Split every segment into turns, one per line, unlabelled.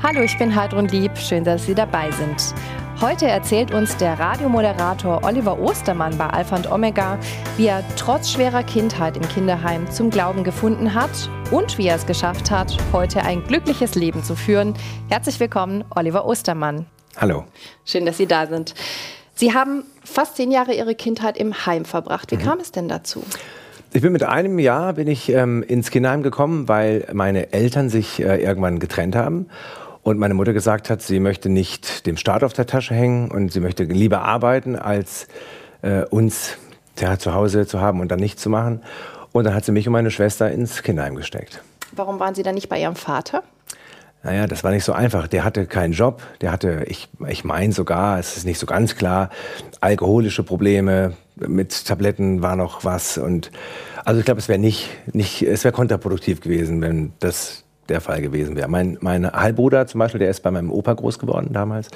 Hallo, ich bin Heidrun Lieb. Schön, dass Sie dabei sind. Heute erzählt uns der Radiomoderator Oliver Ostermann bei Alpha und Omega, wie er trotz schwerer Kindheit im Kinderheim zum Glauben gefunden hat und wie er es geschafft hat, heute ein glückliches Leben zu führen. Herzlich willkommen, Oliver Ostermann.
Hallo.
Schön, dass Sie da sind. Sie haben fast zehn Jahre Ihre Kindheit im Heim verbracht. Wie mhm. kam es denn dazu?
Ich bin mit einem Jahr bin ich ähm, ins Kinderheim gekommen, weil meine Eltern sich äh, irgendwann getrennt haben und meine Mutter gesagt hat, sie möchte nicht dem Staat auf der Tasche hängen und sie möchte lieber arbeiten, als äh, uns ja, zu Hause zu haben und dann nichts zu machen. Und dann hat sie mich und meine Schwester ins Kinderheim gesteckt.
Warum waren Sie dann nicht bei Ihrem Vater?
Naja, das war nicht so einfach. Der hatte keinen Job. Der hatte, ich, ich meine sogar, es ist nicht so ganz klar, alkoholische Probleme. Mit Tabletten war noch was. Und also ich glaube, es wäre nicht, nicht, es wäre kontraproduktiv gewesen, wenn das der Fall gewesen wäre. Mein, mein Halbbruder zum Beispiel, der ist bei meinem Opa groß geworden damals.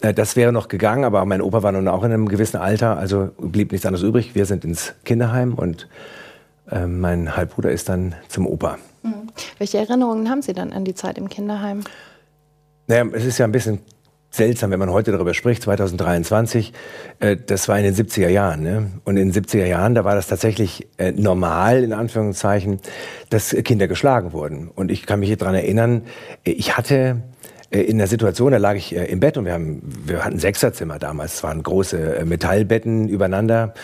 Äh, das wäre noch gegangen, aber mein Opa war nun auch in einem gewissen Alter, also blieb nichts anderes übrig. Wir sind ins Kinderheim und äh, mein Halbbruder ist dann zum Opa.
Mhm. Welche Erinnerungen haben Sie dann an die Zeit im Kinderheim?
Naja, es ist ja ein bisschen seltsam, wenn man heute darüber spricht, 2023. Äh, das war in den 70er Jahren. Ne? Und in den 70er Jahren, da war das tatsächlich äh, normal, in Anführungszeichen, dass Kinder geschlagen wurden. Und ich kann mich daran erinnern, äh, ich hatte äh, in der Situation, da lag ich äh, im Bett und wir, haben, wir hatten Sechserzimmer damals. Es waren große äh, Metallbetten übereinander.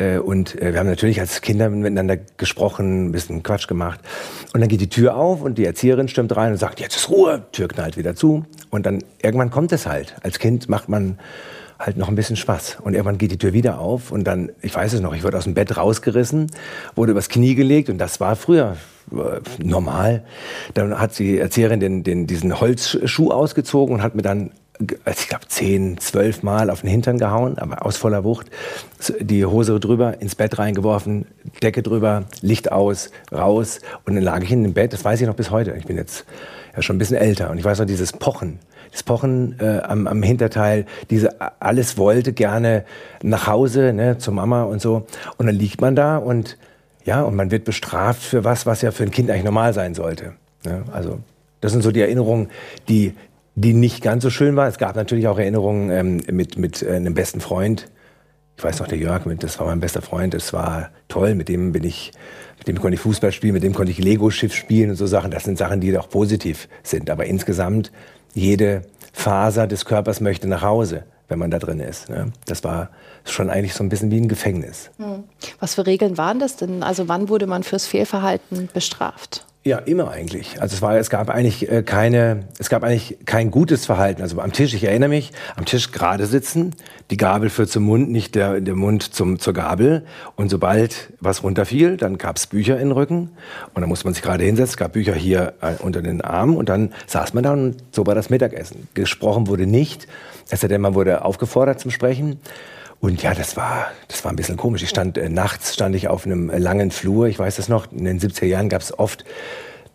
Und wir haben natürlich als Kinder miteinander gesprochen, ein bisschen Quatsch gemacht. Und dann geht die Tür auf und die Erzieherin stimmt rein und sagt, jetzt ist Ruhe. Tür knallt wieder zu. Und dann irgendwann kommt es halt. Als Kind macht man halt noch ein bisschen Spaß. Und irgendwann geht die Tür wieder auf und dann, ich weiß es noch, ich wurde aus dem Bett rausgerissen, wurde übers Knie gelegt und das war früher äh, normal. Dann hat die Erzieherin den, den, diesen Holzschuh ausgezogen und hat mir dann ich glaube, zehn, zwölf Mal auf den Hintern gehauen, aber aus voller Wucht. Die Hose drüber, ins Bett reingeworfen, Decke drüber, Licht aus, raus. Und dann lag ich in dem Bett, das weiß ich noch bis heute. Ich bin jetzt ja schon ein bisschen älter. Und ich weiß noch dieses Pochen, das Pochen äh, am, am Hinterteil, diese alles wollte gerne nach Hause, ne, zur Mama und so. Und dann liegt man da und ja, und man wird bestraft für was, was ja für ein Kind eigentlich normal sein sollte. Ne? Also das sind so die Erinnerungen, die, die nicht ganz so schön waren. Es gab natürlich auch Erinnerungen ähm, mit, mit äh, einem besten Freund. Ich weiß noch, der Jörg, das war mein bester Freund, das war toll, mit dem bin ich, mit dem konnte ich Fußball spielen, mit dem konnte ich Lego-Schiff spielen und so Sachen. Das sind Sachen, die auch positiv sind. Aber insgesamt, jede Faser des Körpers möchte nach Hause, wenn man da drin ist. Ne? Das war schon eigentlich so ein bisschen wie ein Gefängnis.
Hm. Was für Regeln waren das denn? Also wann wurde man fürs Fehlverhalten bestraft?
Ja, immer eigentlich. Also es war, es gab eigentlich äh, keine, es gab eigentlich kein gutes Verhalten. Also am Tisch, ich erinnere mich, am Tisch gerade sitzen, die Gabel führt zum Mund, nicht der, der Mund zum, zur Gabel. Und sobald was runterfiel, dann gab's Bücher in den Rücken und dann musste man sich gerade hinsetzen. Es gab Bücher hier äh, unter den Armen und dann saß man da und so war das Mittagessen. Gesprochen wurde nicht, es sei denn, man wurde aufgefordert zum Sprechen. Und ja, das war, das war ein bisschen komisch. Ich stand äh, nachts stand ich auf einem äh, langen Flur. Ich weiß das noch. In den 70er Jahren gab es oft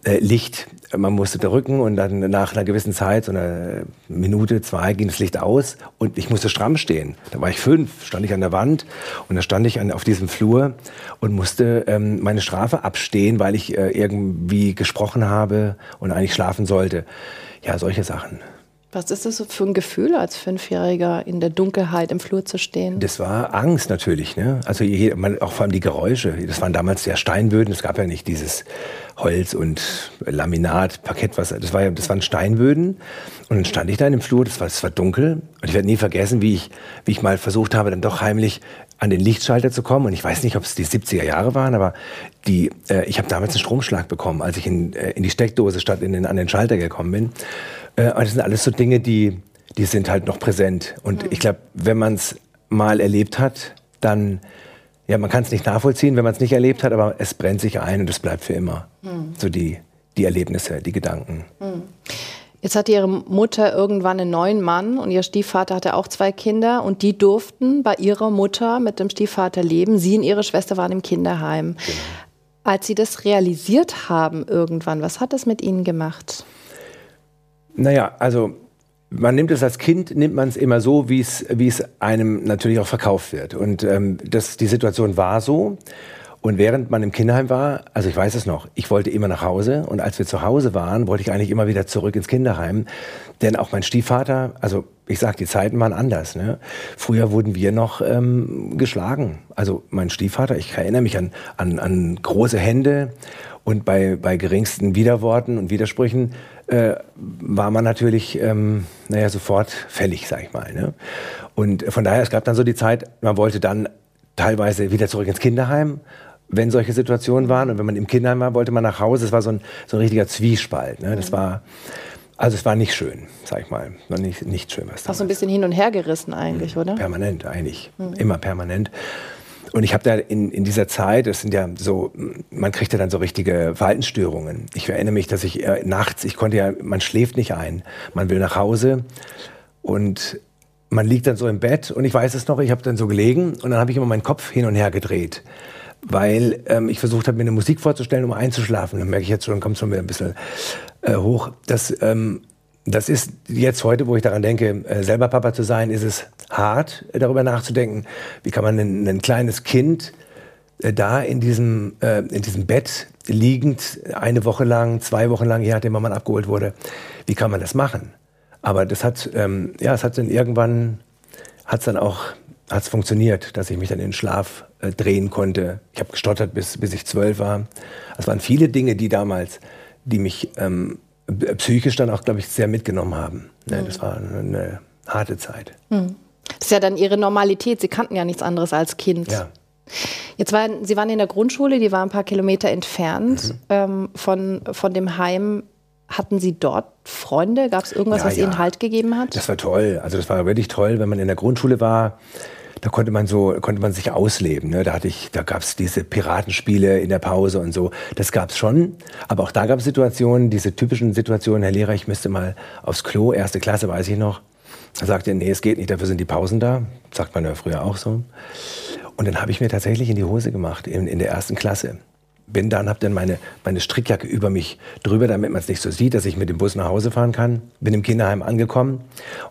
äh, Licht. Man musste drücken und dann nach einer gewissen Zeit, so einer Minute, zwei, ging das Licht aus und ich musste stramm stehen. Da war ich fünf, stand ich an der Wand und da stand ich an, auf diesem Flur und musste ähm, meine Strafe abstehen, weil ich äh, irgendwie gesprochen habe und eigentlich schlafen sollte. Ja, solche Sachen.
Was ist das für ein Gefühl, als Fünfjähriger in der Dunkelheit im Flur zu stehen?
Das war Angst natürlich. Ne? Also auch vor allem die Geräusche. Das waren damals ja Steinböden. Es gab ja nicht dieses Holz und Laminat, Parkett. Was, das, war ja, das waren Steinböden. Und dann stand ich da in dem Flur. Das war, das war dunkel. Und ich werde nie vergessen, wie ich, wie ich mal versucht habe, dann doch heimlich an den Lichtschalter zu kommen. Und ich weiß nicht, ob es die 70er Jahre waren, aber die, äh, ich habe damals einen Stromschlag bekommen, als ich in, äh, in die Steckdose statt in den, an den Schalter gekommen bin. Äh, das sind alles so Dinge, die, die sind halt noch präsent. Und mhm. ich glaube, wenn man es mal erlebt hat, dann, ja, man kann es nicht nachvollziehen, wenn man es nicht erlebt hat, aber es brennt sich ein und es bleibt für immer. Mhm. So die, die Erlebnisse, die Gedanken. Mhm.
Jetzt hatte ihre Mutter irgendwann einen neuen Mann und ihr Stiefvater hatte auch zwei Kinder und die durften bei ihrer Mutter mit dem Stiefvater leben. Sie und ihre Schwester waren im Kinderheim. Genau. Als sie das realisiert haben irgendwann, was hat das mit ihnen gemacht?
Naja, also man nimmt es als Kind, nimmt man es immer so, wie es, einem natürlich auch verkauft wird. Und ähm, das, die Situation war so. Und während man im Kinderheim war, also ich weiß es noch, ich wollte immer nach Hause und als wir zu Hause waren, wollte ich eigentlich immer wieder zurück ins Kinderheim, denn auch mein Stiefvater, also ich sag, die Zeiten waren anders. Ne? Früher wurden wir noch ähm, geschlagen. Also mein Stiefvater, ich erinnere mich an, an, an große Hände und bei, bei geringsten Widerworten und Widersprüchen äh, war man natürlich, ähm, naja, sofort fällig, sag ich mal. Ne? Und von daher, es gab dann so die Zeit, man wollte dann teilweise wieder zurück ins Kinderheim, wenn solche Situationen waren. Und wenn man im Kinderheim war, wollte man nach Hause. Es war so ein, so ein richtiger Zwiespalt. Ne? Das war, also es war nicht schön, sag ich mal. Nicht, nicht schön,
was da Hast du ein bisschen hin und her gerissen eigentlich, mhm. oder?
Permanent, eigentlich. Mhm. Immer permanent. Und ich habe da in, in dieser Zeit, das sind ja so, man kriegt ja dann so richtige Verhaltensstörungen. Ich erinnere mich, dass ich äh, nachts, ich konnte ja, man schläft nicht ein. Man will nach Hause und man liegt dann so im Bett und ich weiß es noch, ich habe dann so gelegen und dann habe ich immer meinen Kopf hin und her gedreht weil ähm, ich versucht habe, mir eine Musik vorzustellen, um einzuschlafen. Dann merke ich jetzt schon, kommt schon wieder ein bisschen äh, hoch. Das, ähm, das ist jetzt heute, wo ich daran denke, äh, selber Papa zu sein, ist es hart, äh, darüber nachzudenken, wie kann man ein, ein kleines Kind äh, da in diesem, in diesem Bett liegend, eine Woche lang, zwei Wochen lang, je nachdem, wann man abgeholt wurde, wie kann man das machen? Aber das hat, ähm, ja, es hat dann irgendwann, hat es dann auch hat es funktioniert, dass ich mich dann in den Schlaf drehen konnte. Ich habe gestottert, bis, bis ich zwölf war. Es waren viele Dinge, die damals, die mich ähm, psychisch dann auch, glaube ich, sehr mitgenommen haben. Ne, mhm. Das war eine, harte Zeit.
Mhm. Das ist ja dann Ihre Normalität. Sie kannten ja nichts anderes als Kind. Ja. Jetzt waren Sie waren in der Grundschule, die war ein paar Kilometer entfernt mhm. ähm, von, von dem Heim. Hatten Sie dort Freunde? Gab es irgendwas, ja, was ja. Ihnen Halt gegeben hat?
Das war toll. Also das war wirklich toll, wenn man in der Grundschule war da konnte man so, konnte man sich ausleben. Ne? Da hatte ich, da gab es diese Piratenspiele in der Pause und so. Das gab es schon. Aber auch da gab es Situationen, diese typischen Situationen, Herr Lehrer, ich müsste mal aufs Klo, erste Klasse weiß ich noch. Da sagte er, nee, es geht nicht, dafür sind die Pausen da. Sagt man ja früher auch so. Und dann habe ich mir tatsächlich in die Hose gemacht, in, in der ersten Klasse. Bin dann, habe dann meine, meine Strickjacke über mich drüber, damit man es nicht so sieht, dass ich mit dem Bus nach Hause fahren kann. Bin im Kinderheim angekommen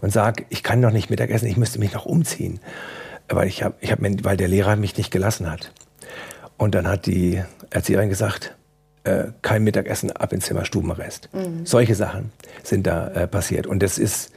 und sage, ich kann noch nicht Mittagessen, ich müsste mich noch umziehen weil, ich hab, ich hab, weil der Lehrer mich nicht gelassen hat. Und dann hat die Erzieherin gesagt, äh, kein Mittagessen, ab ins Zimmer, Stubenarrest. Mhm. Solche Sachen sind da äh, passiert. Und das ist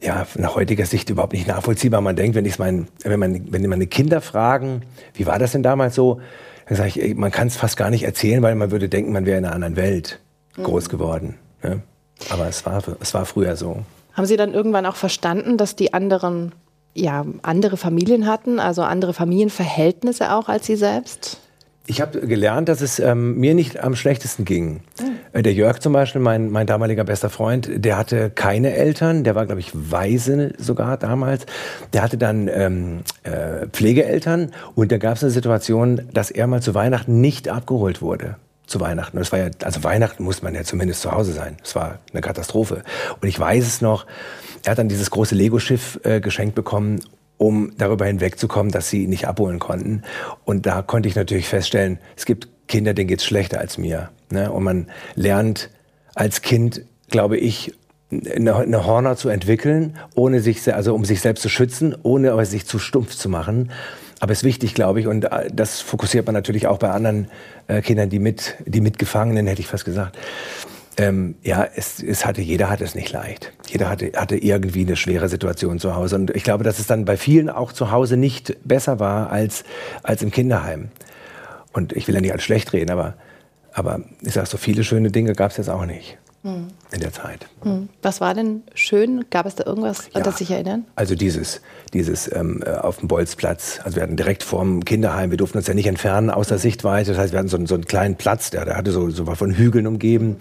ja nach heutiger Sicht überhaupt nicht nachvollziehbar. Man denkt, wenn, ich mein, wenn, man, wenn meine Kinder fragen, wie war das denn damals so, dann sage ich, man kann es fast gar nicht erzählen, weil man würde denken, man wäre in einer anderen Welt mhm. groß geworden. Ne? Aber es war, es war früher so.
Haben Sie dann irgendwann auch verstanden, dass die anderen ja, andere Familien hatten, also andere Familienverhältnisse auch als Sie selbst?
Ich habe gelernt, dass es ähm, mir nicht am schlechtesten ging. Mhm. Der Jörg zum Beispiel, mein, mein damaliger bester Freund, der hatte keine Eltern, der war, glaube ich, Waise sogar damals. Der hatte dann ähm, äh, Pflegeeltern und da gab es eine Situation, dass er mal zu Weihnachten nicht abgeholt wurde zu Weihnachten. Das war ja, also Weihnachten muss man ja zumindest zu Hause sein. Das war eine Katastrophe. Und ich weiß es noch, er hat dann dieses große Lego-Schiff äh, geschenkt bekommen, um darüber hinwegzukommen, dass sie ihn nicht abholen konnten. Und da konnte ich natürlich feststellen, es gibt Kinder, denen geht's schlechter als mir. Ne? Und man lernt als Kind, glaube ich, eine, eine Horner zu entwickeln, ohne sich, also um sich selbst zu schützen, ohne aber sich zu stumpf zu machen. Aber es ist wichtig, glaube ich, und äh, das fokussiert man natürlich auch bei anderen äh, Kindern, die mit, die Mitgefangenen, hätte ich fast gesagt. Ähm, ja, es, es hatte, jeder hat es nicht leicht. Jeder hatte, hatte irgendwie eine schwere Situation zu Hause. Und ich glaube, dass es dann bei vielen auch zu Hause nicht besser war als, als im Kinderheim. Und ich will ja nicht als schlecht reden, aber, aber ich sage, so viele schöne Dinge gab es jetzt auch nicht hm. in der Zeit.
Hm. Was war denn schön? Gab es da irgendwas, an ja, das sich erinnern?
Also dieses, dieses ähm, äh, auf dem Bolzplatz. Also wir hatten direkt vorm Kinderheim, wir durften uns ja nicht entfernen aus der Sichtweite. Das heißt, wir hatten so, so einen kleinen Platz, der, der hatte so, so war von Hügeln umgeben.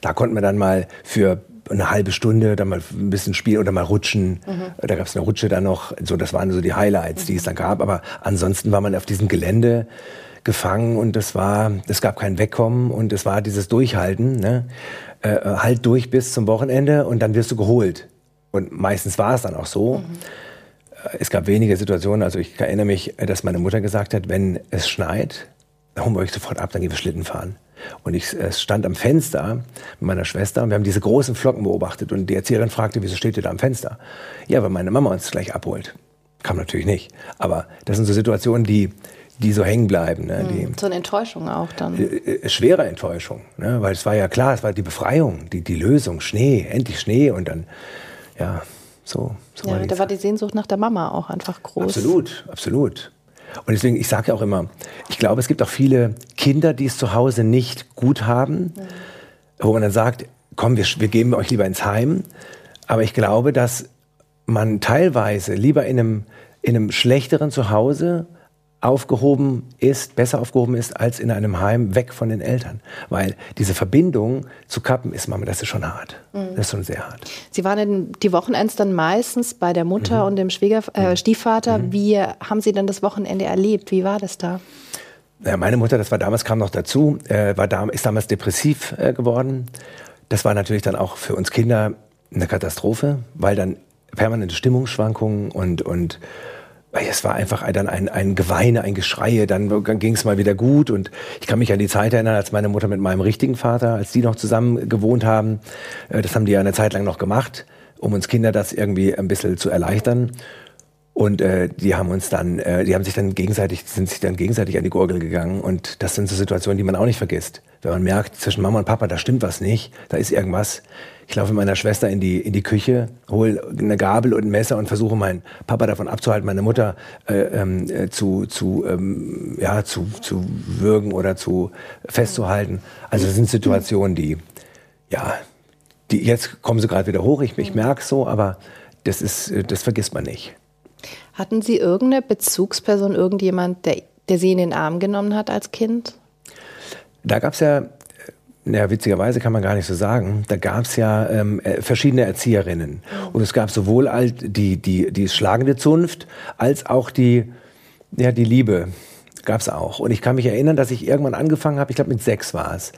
Da konnten wir dann mal für eine halbe Stunde dann mal ein bisschen spielen oder mal rutschen. Mhm. Da gab es eine Rutsche dann noch. So, das waren so die Highlights, die es dann gab. Aber ansonsten war man auf diesem Gelände gefangen und es war, es gab kein Wegkommen und es war dieses Durchhalten. Ne? Äh, halt durch bis zum Wochenende und dann wirst du geholt. Und meistens war es dann auch so. Mhm. Äh, es gab wenige Situationen, also ich erinnere mich, dass meine Mutter gesagt hat, wenn es schneit, dann holen wir euch sofort ab, dann gehen wir Schlitten fahren. Und ich stand am Fenster mit meiner Schwester und wir haben diese großen Flocken beobachtet. Und die Erzieherin fragte, wieso steht ihr da am Fenster? Ja, weil meine Mama uns gleich abholt. Kam natürlich nicht. Aber das sind so Situationen, die, die so hängen bleiben. Ne?
Mhm.
Die,
so eine Enttäuschung auch dann.
Äh, äh, schwere Enttäuschung, ne? weil es war ja klar, es war die Befreiung, die, die Lösung, Schnee, endlich Schnee und dann, ja, so. so
ja, da war die Sehnsucht nach der Mama auch einfach groß.
Absolut, absolut. Und deswegen, ich sage ja auch immer, ich glaube, es gibt auch viele Kinder, die es zu Hause nicht gut haben, mhm. wo man dann sagt, komm, wir, wir geben euch lieber ins Heim. Aber ich glaube, dass man teilweise lieber in einem, in einem schlechteren Zuhause aufgehoben ist, besser aufgehoben ist, als in einem Heim weg von den Eltern. Weil diese Verbindung zu kappen ist, Mama, das ist schon hart. Mhm. Das ist schon sehr hart.
Sie waren in die Wochenends dann meistens bei der Mutter mhm. und dem Schwieger, äh, mhm. Stiefvater. Mhm. Wie haben Sie denn das Wochenende erlebt? Wie war das da?
Ja, meine Mutter, das war damals, kam noch dazu, äh, war da, ist damals depressiv äh, geworden. Das war natürlich dann auch für uns Kinder eine Katastrophe, weil dann permanente Stimmungsschwankungen und, und es war einfach dann ein, ein Geweine, ein Geschreie, dann ging es mal wieder gut und ich kann mich an die Zeit erinnern, als meine Mutter mit meinem richtigen Vater, als die noch zusammen gewohnt haben, äh, das haben die ja eine Zeit lang noch gemacht, um uns Kinder das irgendwie ein bisschen zu erleichtern. Und äh, die haben uns dann, äh, die haben sich dann gegenseitig, sind sich dann gegenseitig an die Gurgel gegangen. Und das sind so Situationen, die man auch nicht vergisst. Wenn man merkt, zwischen Mama und Papa, da stimmt was nicht, da ist irgendwas. Ich laufe mit meiner Schwester in die, in die Küche, hole eine Gabel und ein Messer und versuche meinen Papa davon abzuhalten, meine Mutter äh, ähm, äh, zu, zu, ähm, ja, zu, zu würgen oder zu festzuhalten. Also das sind Situationen, die, ja, die, jetzt kommen sie gerade wieder hoch, ich, ich merke es so, aber das ist, das vergisst man nicht.
Hatten Sie irgendeine Bezugsperson, irgendjemand, der, der Sie in den Arm genommen hat als Kind?
Da gab es ja, ja, witzigerweise kann man gar nicht so sagen, da gab es ja ähm, äh, verschiedene Erzieherinnen. Und es gab sowohl die, die, die schlagende Zunft als auch die, ja, die Liebe. Gab es auch. Und ich kann mich erinnern, dass ich irgendwann angefangen habe, ich glaube mit sechs war es,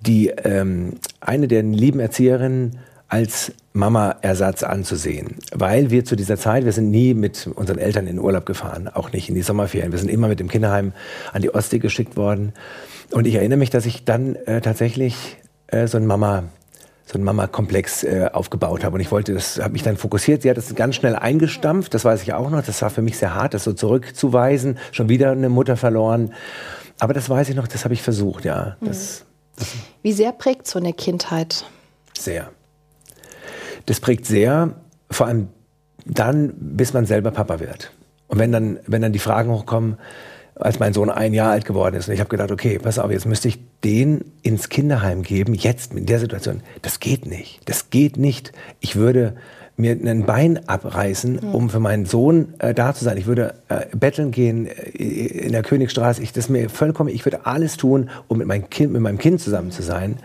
die ähm, eine der lieben Erzieherinnen als Mama-Ersatz anzusehen. Weil wir zu dieser Zeit, wir sind nie mit unseren Eltern in Urlaub gefahren, auch nicht in die Sommerferien. Wir sind immer mit dem Kinderheim an die Ostsee geschickt worden. Und ich erinnere mich, dass ich dann äh, tatsächlich äh, so ein Mama so einen Mama-Komplex äh, aufgebaut habe. Und ich wollte, das habe mich dann fokussiert. Sie hat das ganz schnell eingestampft, das weiß ich auch noch. Das war für mich sehr hart, das so zurückzuweisen. Schon wieder eine Mutter verloren. Aber das weiß ich noch, das habe ich versucht, ja. Das,
das Wie sehr prägt so eine Kindheit?
Sehr. Das prägt sehr, vor allem dann, bis man selber Papa wird. Und wenn dann, wenn dann die Fragen hochkommen, als mein Sohn ein Jahr alt geworden ist. Und ich habe gedacht, okay, pass auf, jetzt müsste ich den ins Kinderheim geben, jetzt in der Situation. Das geht nicht. Das geht nicht. Ich würde mir ein Bein abreißen, hm. um für meinen Sohn äh, da zu sein. Ich würde äh, betteln gehen äh, in der Königstraße. Ich, das mir vollkommen, ich würde alles tun, um mit meinem Kind, mit meinem Kind zusammen zu sein.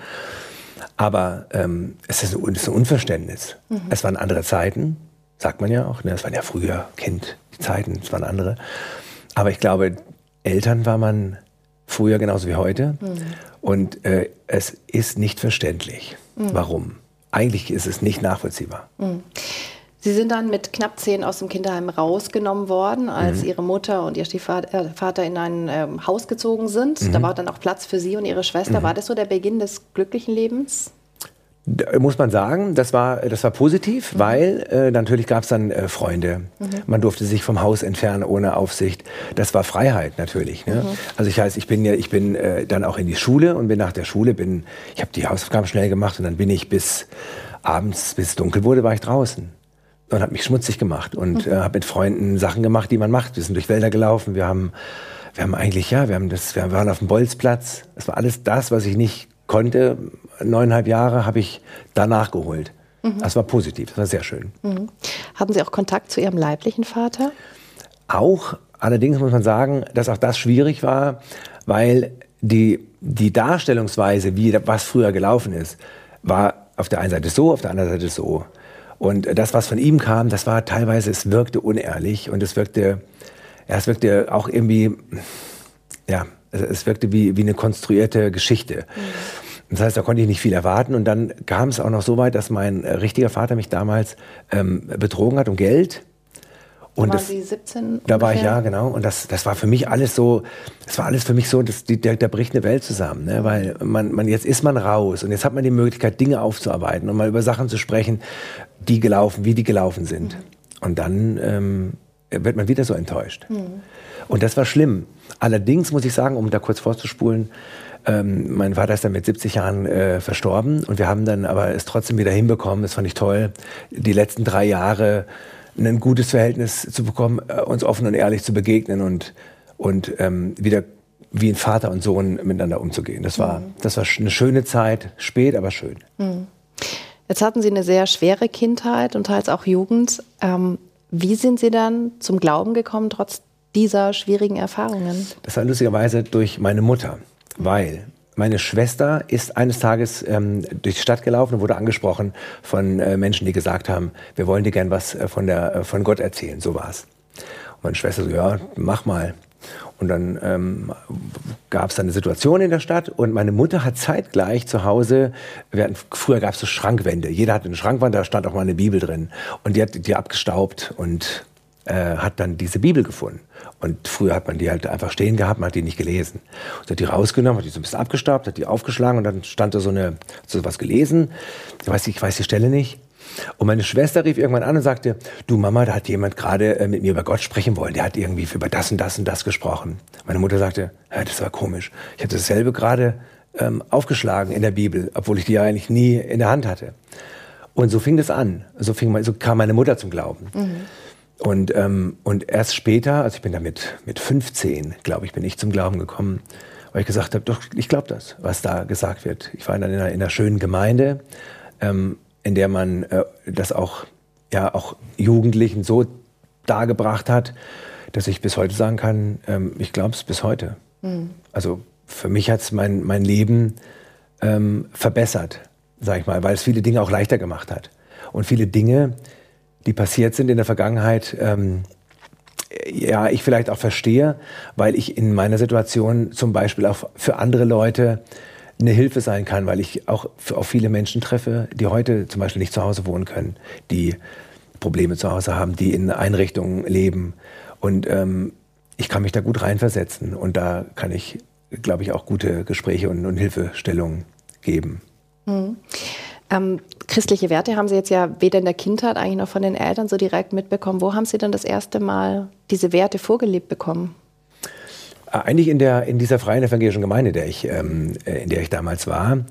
Aber ähm, es ist ein, ist ein Unverständnis. Mhm. Es waren andere Zeiten, sagt man ja auch. Ne? Es waren ja früher Kind, die Zeiten, es waren andere. Aber ich glaube, Eltern war man früher genauso wie heute. Mhm. Und äh, es ist nicht verständlich. Mhm. Warum? Eigentlich ist es nicht nachvollziehbar.
Sie sind dann mit knapp zehn aus dem Kinderheim rausgenommen worden, als mhm. Ihre Mutter und Ihr Stiefvater in ein ähm, Haus gezogen sind. Mhm. Da war dann auch Platz für Sie und Ihre Schwester. Mhm. War das so der Beginn des glücklichen Lebens?
Da muss man sagen, das war, das war positiv, mhm. weil äh, natürlich gab es dann äh, Freunde. Mhm. Man durfte sich vom Haus entfernen ohne Aufsicht. Das war Freiheit natürlich. Ne? Mhm. Also ich heißt, ich bin ja, ich bin äh, dann auch in die Schule und bin nach der Schule bin, ich habe die Hausaufgaben schnell gemacht und dann bin ich bis abends, bis es dunkel wurde, war ich draußen und habe mich schmutzig gemacht und mhm. äh, habe mit Freunden Sachen gemacht, die man macht. Wir sind durch Wälder gelaufen, wir haben, wir haben eigentlich, ja, wir haben das, wir waren auf dem Bolzplatz. Das war alles das, was ich nicht konnte. Neuneinhalb Jahre habe ich danach geholt. Mhm. Das war positiv, das war sehr schön.
Mhm. Haben Sie auch Kontakt zu Ihrem leiblichen Vater?
Auch, allerdings muss man sagen, dass auch das schwierig war, weil die, die Darstellungsweise, wie was früher gelaufen ist, war auf der einen Seite so, auf der anderen Seite so. Und das, was von ihm kam, das war teilweise, es wirkte unehrlich und es wirkte, ja, es wirkte auch irgendwie, ja, es wirkte wie, wie eine konstruierte Geschichte. Mhm. Das heißt, da konnte ich nicht viel erwarten. Und dann kam es auch noch so weit, dass mein richtiger Vater mich damals ähm, betrogen hat um Geld.
Und da waren Sie 17? Ungefähr?
Da war ich ja, genau. Und das, das war für mich alles so, das war alles für mich so, das, die, da, da bricht eine Welt zusammen. Ne? Weil man, man, jetzt ist man raus und jetzt hat man die Möglichkeit, Dinge aufzuarbeiten und mal über Sachen zu sprechen, die gelaufen, wie die gelaufen sind. Mhm. Und dann ähm, wird man wieder so enttäuscht. Mhm. Und das war schlimm. Allerdings muss ich sagen, um da kurz vorzuspulen, ähm, mein Vater ist dann mit 70 Jahren äh, verstorben und wir haben dann aber es trotzdem wieder hinbekommen, das fand ich toll, die letzten drei Jahre ein gutes Verhältnis zu bekommen, äh, uns offen und ehrlich zu begegnen und, und ähm, wieder wie ein Vater und Sohn miteinander umzugehen. Das war, mhm. das war eine schöne Zeit, spät, aber schön. Mhm.
Jetzt hatten Sie eine sehr schwere Kindheit und teils auch Jugend. Ähm, wie sind Sie dann zum Glauben gekommen, trotz dieser schwierigen Erfahrungen?
Das war lustigerweise durch meine Mutter, weil meine Schwester ist eines Tages ähm, durch die Stadt gelaufen und wurde angesprochen von äh, Menschen, die gesagt haben, wir wollen dir gern was äh, von, der, äh, von Gott erzählen. So war's. Und meine Schwester so, ja, mach mal. Und dann ähm, gab es eine Situation in der Stadt und meine Mutter hat zeitgleich zu Hause, hatten, früher gab es so Schrankwände, jeder hatte eine Schrankwand, da stand auch mal eine Bibel drin. Und die hat die abgestaubt und äh, hat dann diese Bibel gefunden. Und früher hat man die halt einfach stehen gehabt, man hat die nicht gelesen. Und hat die rausgenommen, hat die so ein bisschen abgestaubt, hat die aufgeschlagen und dann stand da so eine, so was gelesen. Ich weiß, ich weiß die Stelle nicht. Und meine Schwester rief irgendwann an und sagte, du Mama, da hat jemand gerade äh, mit mir über Gott sprechen wollen. Der hat irgendwie über das und das und das gesprochen. Meine Mutter sagte, ja, das war komisch. Ich hatte dasselbe gerade ähm, aufgeschlagen in der Bibel, obwohl ich die ja eigentlich nie in der Hand hatte. Und so fing das an. So, fing, so kam meine Mutter zum Glauben. Mhm. Und, ähm, und erst später, also ich bin damit mit 15, glaube ich, bin ich zum Glauben gekommen, weil ich gesagt habe, doch, ich glaube das, was da gesagt wird. Ich war in einer, in einer schönen Gemeinde, ähm, in der man äh, das auch, ja, auch Jugendlichen so dargebracht hat, dass ich bis heute sagen kann, ähm, ich glaube es bis heute. Mhm. Also für mich hat es mein, mein Leben ähm, verbessert, sag ich mal, weil es viele Dinge auch leichter gemacht hat. Und viele Dinge, die passiert sind in der Vergangenheit, ähm, ja, ich vielleicht auch verstehe, weil ich in meiner Situation zum Beispiel auch für andere Leute eine Hilfe sein kann, weil ich auch auf viele Menschen treffe, die heute zum Beispiel nicht zu Hause wohnen können, die Probleme zu Hause haben, die in Einrichtungen leben. Und ähm, ich kann mich da gut reinversetzen und da kann ich, glaube ich, auch gute Gespräche und, und Hilfestellungen geben.
Mhm. Ähm, christliche Werte haben Sie jetzt ja weder in der Kindheit eigentlich noch von den Eltern so direkt mitbekommen. Wo haben Sie dann das erste Mal diese Werte vorgelebt bekommen?
Äh, eigentlich in, der, in dieser freien evangelischen Gemeinde, der ich, ähm, äh, in der ich damals war.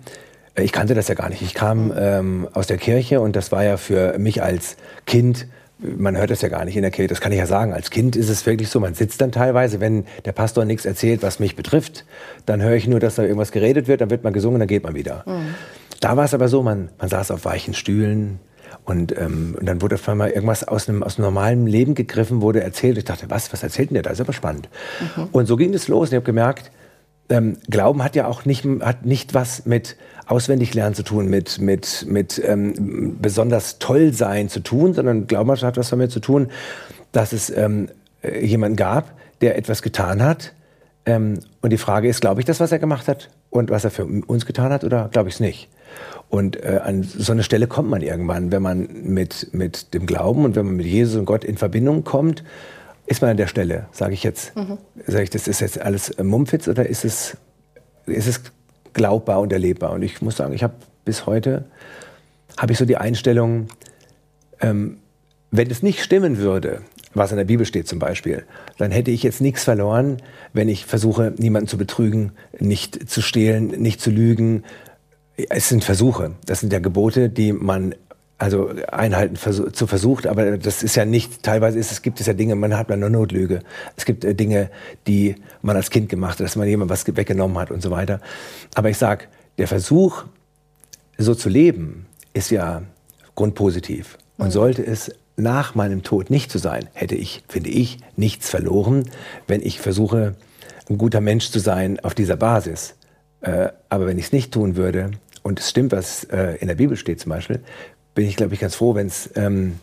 Äh, ich kannte das ja gar nicht. Ich kam ähm, aus der Kirche und das war ja für mich als Kind man hört das ja gar nicht in der Kirche, das kann ich ja sagen. Als Kind ist es wirklich so, man sitzt dann teilweise, wenn der Pastor nichts erzählt, was mich betrifft, dann höre ich nur, dass da irgendwas geredet wird, dann wird man gesungen, dann geht man wieder. Mhm. Da war es aber so, man, man saß auf weichen Stühlen, und, ähm, und dann wurde auf einmal irgendwas aus einem, aus einem normalen Leben gegriffen, wurde erzählt. Ich dachte, was, was erzählt denn der da? Das ist aber spannend. Mhm. Und so ging es los. Und ich habe gemerkt, ähm, Glauben hat ja auch nicht, hat nicht was mit Auswendiglernen zu tun, mit, mit, mit ähm, besonders toll sein zu tun, sondern Glauben hat was damit zu tun, dass es ähm, äh, jemanden gab, der etwas getan hat. Ähm, und die Frage ist, glaube ich das, was er gemacht hat und was er für uns getan hat, oder glaube ich es nicht? Und äh, an so eine Stelle kommt man irgendwann, wenn man mit, mit dem Glauben und wenn man mit Jesus und Gott in Verbindung kommt, ist man an der Stelle. Sage ich jetzt, mhm. sage ich, das ist jetzt alles Mumpfitz oder ist es, ist es glaubbar und erlebbar? Und ich muss sagen, ich habe bis heute habe ich so die Einstellung, ähm, wenn es nicht stimmen würde, was in der Bibel steht zum Beispiel, dann hätte ich jetzt nichts verloren, wenn ich versuche, niemanden zu betrügen, nicht zu stehlen, nicht zu lügen, es sind Versuche. Das sind ja Gebote, die man also einhalten zu versucht, aber das ist ja nicht, teilweise ist es, gibt es ja Dinge, man hat eine Notlüge. Es gibt äh, Dinge, die man als Kind gemacht hat, dass man jemand was weggenommen hat und so weiter. Aber ich sage, der Versuch, so zu leben, ist ja grundpositiv. Und mhm. sollte es nach meinem Tod nicht zu so sein, hätte ich, finde ich, nichts verloren, wenn ich versuche, ein guter Mensch zu sein auf dieser Basis. Äh, aber wenn ich es nicht tun würde, und es stimmt, was äh, in der Bibel steht zum Beispiel, bin ich, glaube ich, ganz froh, wenn's, ähm,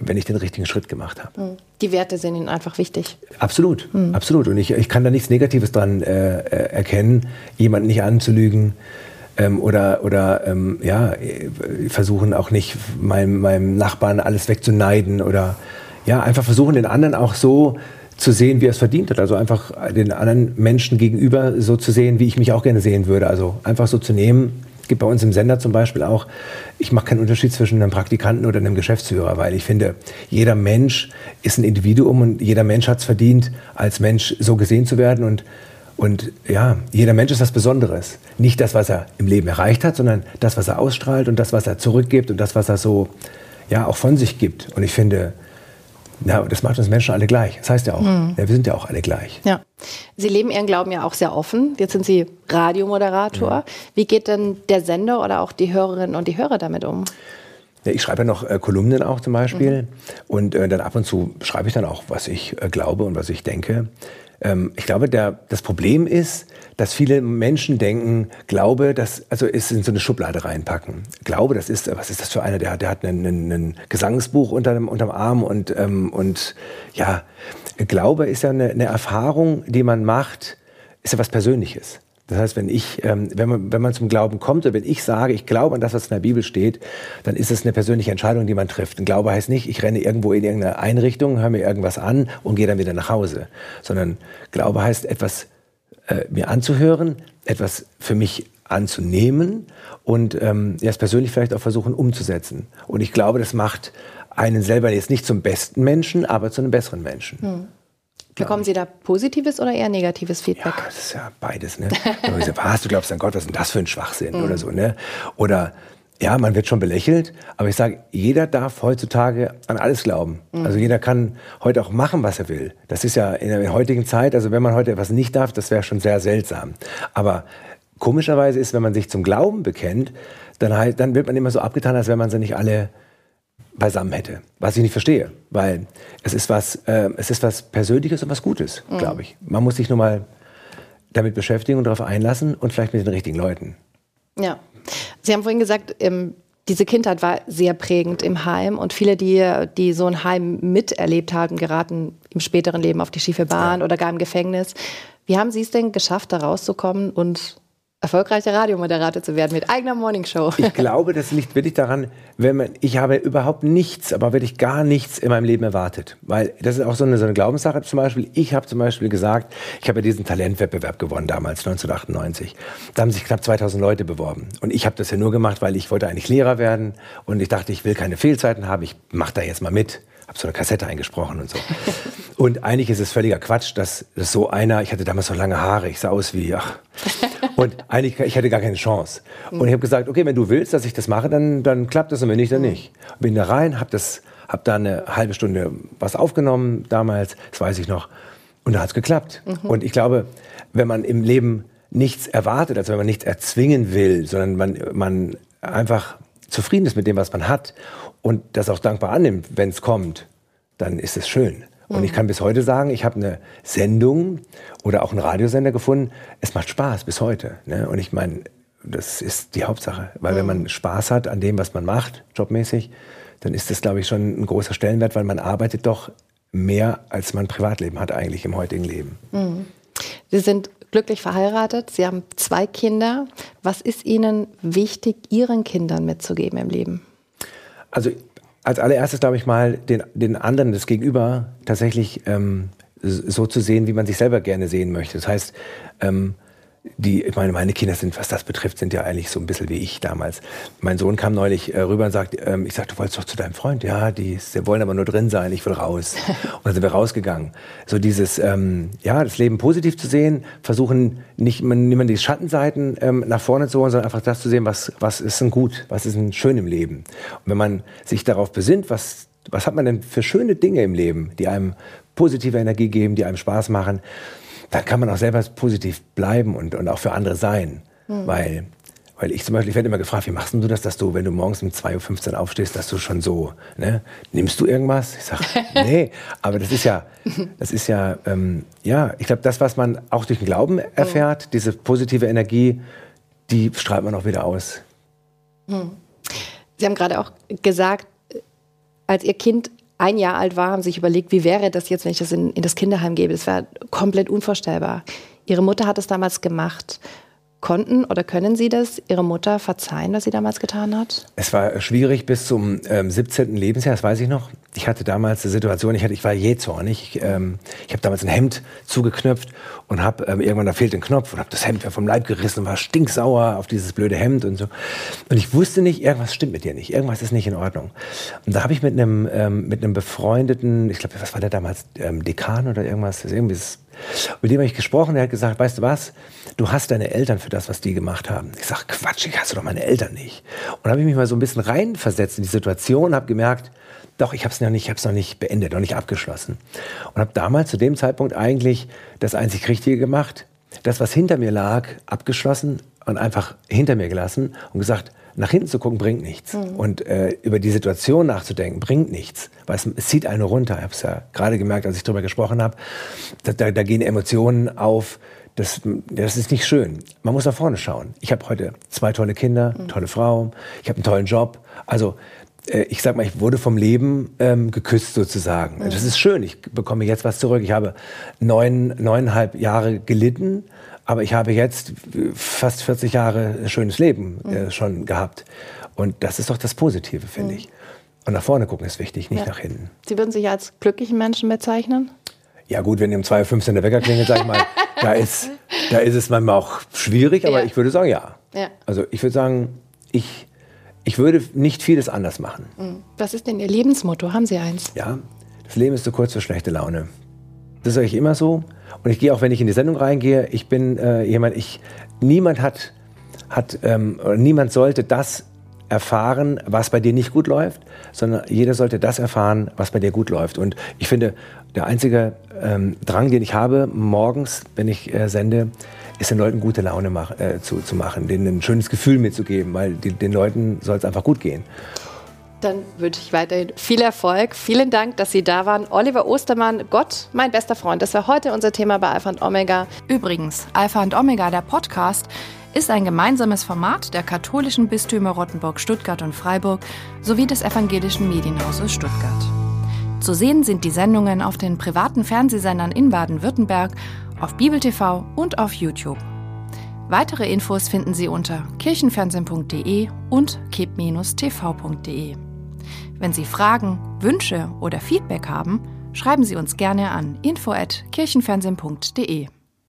wenn ich den richtigen Schritt gemacht habe. Hm.
Die Werte sind Ihnen einfach wichtig.
Absolut, mhm. absolut. Und ich, ich kann da nichts Negatives dran äh, äh, erkennen, jemanden nicht anzulügen. Ähm, oder oder ähm, ja, äh, versuchen auch nicht meinem, meinem Nachbarn alles wegzuneiden oder ja, einfach versuchen den anderen auch so zu sehen, wie er es verdient hat. Also einfach den anderen Menschen gegenüber so zu sehen, wie ich mich auch gerne sehen würde. Also einfach so zu nehmen, Es gibt bei uns im Sender zum Beispiel auch, ich mache keinen Unterschied zwischen einem Praktikanten oder einem Geschäftsführer, weil ich finde, jeder Mensch ist ein Individuum und jeder Mensch hat es verdient, als Mensch so gesehen zu werden und und ja, jeder Mensch ist was Besonderes. Nicht das, was er im Leben erreicht hat, sondern das, was er ausstrahlt und das, was er zurückgibt und das, was er so ja auch von sich gibt. Und ich finde, na, das macht uns Menschen alle gleich. Das heißt ja auch, mhm. ja, wir sind ja auch alle gleich.
Ja. Sie leben Ihren Glauben ja auch sehr offen. Jetzt sind Sie Radiomoderator. Mhm. Wie geht denn der Sender oder auch die Hörerinnen und die Hörer damit um?
Ja, ich schreibe ja noch äh, Kolumnen auch zum Beispiel. Mhm. Und äh, dann ab und zu schreibe ich dann auch, was ich äh, glaube und was ich denke. Ähm, ich glaube, der, das Problem ist, dass viele Menschen denken, Glaube, das, also ist in so eine Schublade reinpacken. Glaube, das ist, was ist das für einer, der, der hat ein Gesangsbuch unter dem, unterm Arm und, ähm, und ja, Glaube ist ja eine, eine Erfahrung, die man macht, ist ja was Persönliches. Das heißt, wenn ich, ähm, wenn man, wenn man zum Glauben kommt oder wenn ich sage, ich glaube an das, was in der Bibel steht, dann ist es eine persönliche Entscheidung, die man trifft. Ein Glaube heißt nicht, ich renne irgendwo in irgendeine Einrichtung, höre mir irgendwas an und gehe dann wieder nach Hause, sondern Glaube heißt etwas äh, mir anzuhören, etwas für mich anzunehmen und ähm, erst persönlich vielleicht auch versuchen umzusetzen. Und ich glaube, das macht einen selber jetzt nicht zum besten Menschen, aber zu einem besseren Menschen. Hm.
Bekommen Sie da positives oder eher negatives Feedback?
Ja, das ist ja beides. Ne? was, du glaubst an Gott, was ist denn das für ein Schwachsinn mhm. oder so. Ne? Oder ja, man wird schon belächelt, aber ich sage, jeder darf heutzutage an alles glauben. Mhm. Also jeder kann heute auch machen, was er will. Das ist ja in der heutigen Zeit, also wenn man heute etwas nicht darf, das wäre schon sehr seltsam. Aber komischerweise ist, wenn man sich zum Glauben bekennt, dann, halt, dann wird man immer so abgetan, als wenn man sie nicht alle beisammen hätte. Was ich nicht verstehe, weil es ist was, äh, es ist was Persönliches und was Gutes, mhm. glaube ich. Man muss sich nur mal damit beschäftigen und darauf einlassen und vielleicht mit den richtigen Leuten.
Ja. Sie haben vorhin gesagt, ähm, diese Kindheit war sehr prägend im Heim und viele, die, die so ein Heim miterlebt haben, geraten im späteren Leben auf die schiefe Bahn ja. oder gar im Gefängnis. Wie haben Sie es denn geschafft, da rauszukommen und erfolgreicher Radiomoderator zu werden mit eigener Morningshow.
Ich glaube, das liegt wirklich daran, wenn man, ich habe überhaupt nichts, aber wirklich gar nichts in meinem Leben erwartet. Weil das ist auch so eine, so eine Glaubenssache zum Beispiel. Ich habe zum Beispiel gesagt, ich habe ja diesen Talentwettbewerb gewonnen damals, 1998. Da haben sich knapp 2000 Leute beworben. Und ich habe das ja nur gemacht, weil ich wollte eigentlich Lehrer werden. Und ich dachte, ich will keine Fehlzeiten haben, ich mache da jetzt mal mit habe so eine Kassette eingesprochen und so. und eigentlich ist es völliger Quatsch, dass, dass so einer, ich hatte damals so lange Haare, ich sah aus wie, ach. Und eigentlich, ich hatte gar keine Chance. Und ich habe gesagt, okay, wenn du willst, dass ich das mache, dann, dann klappt das und wenn nicht, dann nicht. Bin da rein, habe das, hab da eine halbe Stunde was aufgenommen damals, das weiß ich noch. Und da hat es geklappt. Mhm. Und ich glaube, wenn man im Leben nichts erwartet, also wenn man nichts erzwingen will, sondern man, man einfach zufrieden ist mit dem, was man hat und das auch dankbar annimmt, wenn es kommt, dann ist es schön. Und mhm. ich kann bis heute sagen, ich habe eine Sendung oder auch einen Radiosender gefunden. Es macht Spaß bis heute. Ne? Und ich meine, das ist die Hauptsache. Weil mhm. wenn man Spaß hat an dem, was man macht, jobmäßig, dann ist das, glaube ich, schon ein großer Stellenwert, weil man arbeitet doch mehr, als man Privatleben hat eigentlich im heutigen Leben.
Mhm. Sie sind glücklich verheiratet, Sie haben zwei Kinder. Was ist Ihnen wichtig, Ihren Kindern mitzugeben im Leben?
Also als allererstes glaube ich mal, den, den anderen, das Gegenüber, tatsächlich ähm, so zu sehen, wie man sich selber gerne sehen möchte. Das heißt, ähm, die, ich meine, meine Kinder sind, was das betrifft, sind ja eigentlich so ein bisschen wie ich damals. Mein Sohn kam neulich äh, rüber und sagt, ähm, ich sagte, du wolltest doch zu deinem Freund. Ja, die, die wollen aber nur drin sein, ich will raus. und dann sind wir rausgegangen. So dieses, ähm, ja, das Leben positiv zu sehen, versuchen nicht immer die Schattenseiten ähm, nach vorne zu holen, sondern einfach das zu sehen, was, was ist denn gut, was ist denn schön im Leben. Und wenn man sich darauf besinnt, was, was hat man denn für schöne Dinge im Leben, die einem positive Energie geben, die einem Spaß machen, dann kann man auch selber positiv bleiben und, und auch für andere sein. Mhm. Weil, weil ich zum Beispiel, ich werde immer gefragt, wie machst du das, dass du, wenn du morgens um 2.15 Uhr aufstehst, dass du schon so, ne, nimmst du irgendwas? Ich sage, nee, aber das ist ja, das ist ja, ähm, ja, ich glaube, das, was man auch durch den Glauben erfährt, mhm. diese positive Energie, die strahlt man auch wieder aus.
Mhm. Sie haben gerade auch gesagt, als Ihr Kind ein Jahr alt war, haben sich überlegt, wie wäre das jetzt, wenn ich das in, in das Kinderheim gebe. Das wäre komplett unvorstellbar. Ihre Mutter hat es damals gemacht. Konnten oder können Sie das Ihre Mutter verzeihen, was sie damals getan hat?
Es war schwierig bis zum ähm, 17. Lebensjahr, das weiß ich noch. ich hatte damals eine Situation, ich, hatte, ich war jähzornig. Ich, ähm, ich habe damals ein Hemd zugeknöpft und habe ähm, irgendwann, da fehlt ein Knopf und habe das Hemd vom Leib gerissen und war stinksauer auf dieses blöde Hemd und so. Und ich wusste nicht, irgendwas stimmt mit dir nicht, irgendwas ist nicht in Ordnung. Und da habe ich mit einem ähm, mit einem befreundeten, ich glaube, was war der damals, ähm, Dekan oder irgendwas, irgendwie ist, mit dem habe ich gesprochen, der hat gesagt, weißt du was, du hast deine Eltern für das, was die gemacht haben. Ich sage, Quatsch, ich hasse doch meine Eltern nicht. Und habe ich mich mal so ein bisschen reinversetzt in die Situation, habe gemerkt, doch, ich habe es noch nicht, ich habe noch nicht beendet, noch nicht abgeschlossen. Und habe damals zu dem Zeitpunkt eigentlich das einzig Richtige gemacht, das, was hinter mir lag, abgeschlossen und einfach hinter mir gelassen und gesagt, nach hinten zu gucken bringt nichts. Mhm. Und äh, über die Situation nachzudenken bringt nichts. Weil es, es zieht eine runter. Ich habe es ja gerade gemerkt, als ich darüber gesprochen habe. Da, da, da gehen Emotionen auf. Das, das ist nicht schön. Man muss nach vorne schauen. Ich habe heute zwei tolle Kinder, mhm. tolle Frau, ich habe einen tollen Job. Also ich sag mal, ich wurde vom Leben ähm, geküsst sozusagen. Das ist schön. Ich bekomme jetzt was zurück. Ich habe neun, neuneinhalb Jahre gelitten, aber ich habe jetzt fast 40 Jahre schönes Leben äh, schon gehabt. Und das ist doch das Positive, finde mhm. ich. Und nach vorne gucken ist wichtig, nicht ja. nach hinten.
Sie würden sich als glücklichen Menschen bezeichnen?
Ja gut, wenn ihr um 2.15 Uhr der Wecker klingelt, sag ich mal, da, ist, da ist es manchmal auch schwierig, aber ja. ich würde sagen, ja. ja. Also ich würde sagen, ich ich würde nicht vieles anders machen.
Mhm. Was ist denn Ihr Lebensmotto? Haben Sie eins?
Ja, das Leben ist zu kurz für schlechte Laune. Das sage ich immer so. Und ich gehe auch, wenn ich in die Sendung reingehe, ich bin äh, jemand, ich, niemand hat, hat ähm, niemand sollte das erfahren, was bei dir nicht gut läuft, sondern jeder sollte das erfahren, was bei dir gut läuft. Und ich finde, der einzige ähm, Drang, den ich habe, morgens, wenn ich äh, sende, ist den Leuten gute Laune mach, äh, zu, zu machen, denen ein schönes Gefühl mitzugeben, weil die, den Leuten soll es einfach gut gehen.
Dann wünsche ich weiterhin viel Erfolg. Vielen Dank, dass Sie da waren. Oliver Ostermann, Gott, mein bester Freund. Das war heute unser Thema bei Alpha und Omega. Übrigens, Alpha und Omega, der Podcast, ist ein gemeinsames Format der katholischen Bistümer Rottenburg, Stuttgart und Freiburg sowie des evangelischen Medienhauses Stuttgart. Zu sehen sind die Sendungen auf den privaten Fernsehsendern in Baden-Württemberg, auf Bibel TV und auf YouTube. Weitere Infos finden Sie unter kirchenfernsehen.de und kip-tv.de. Wenn Sie Fragen, Wünsche oder Feedback haben, schreiben Sie uns gerne an info@kirchenfernsehen.de.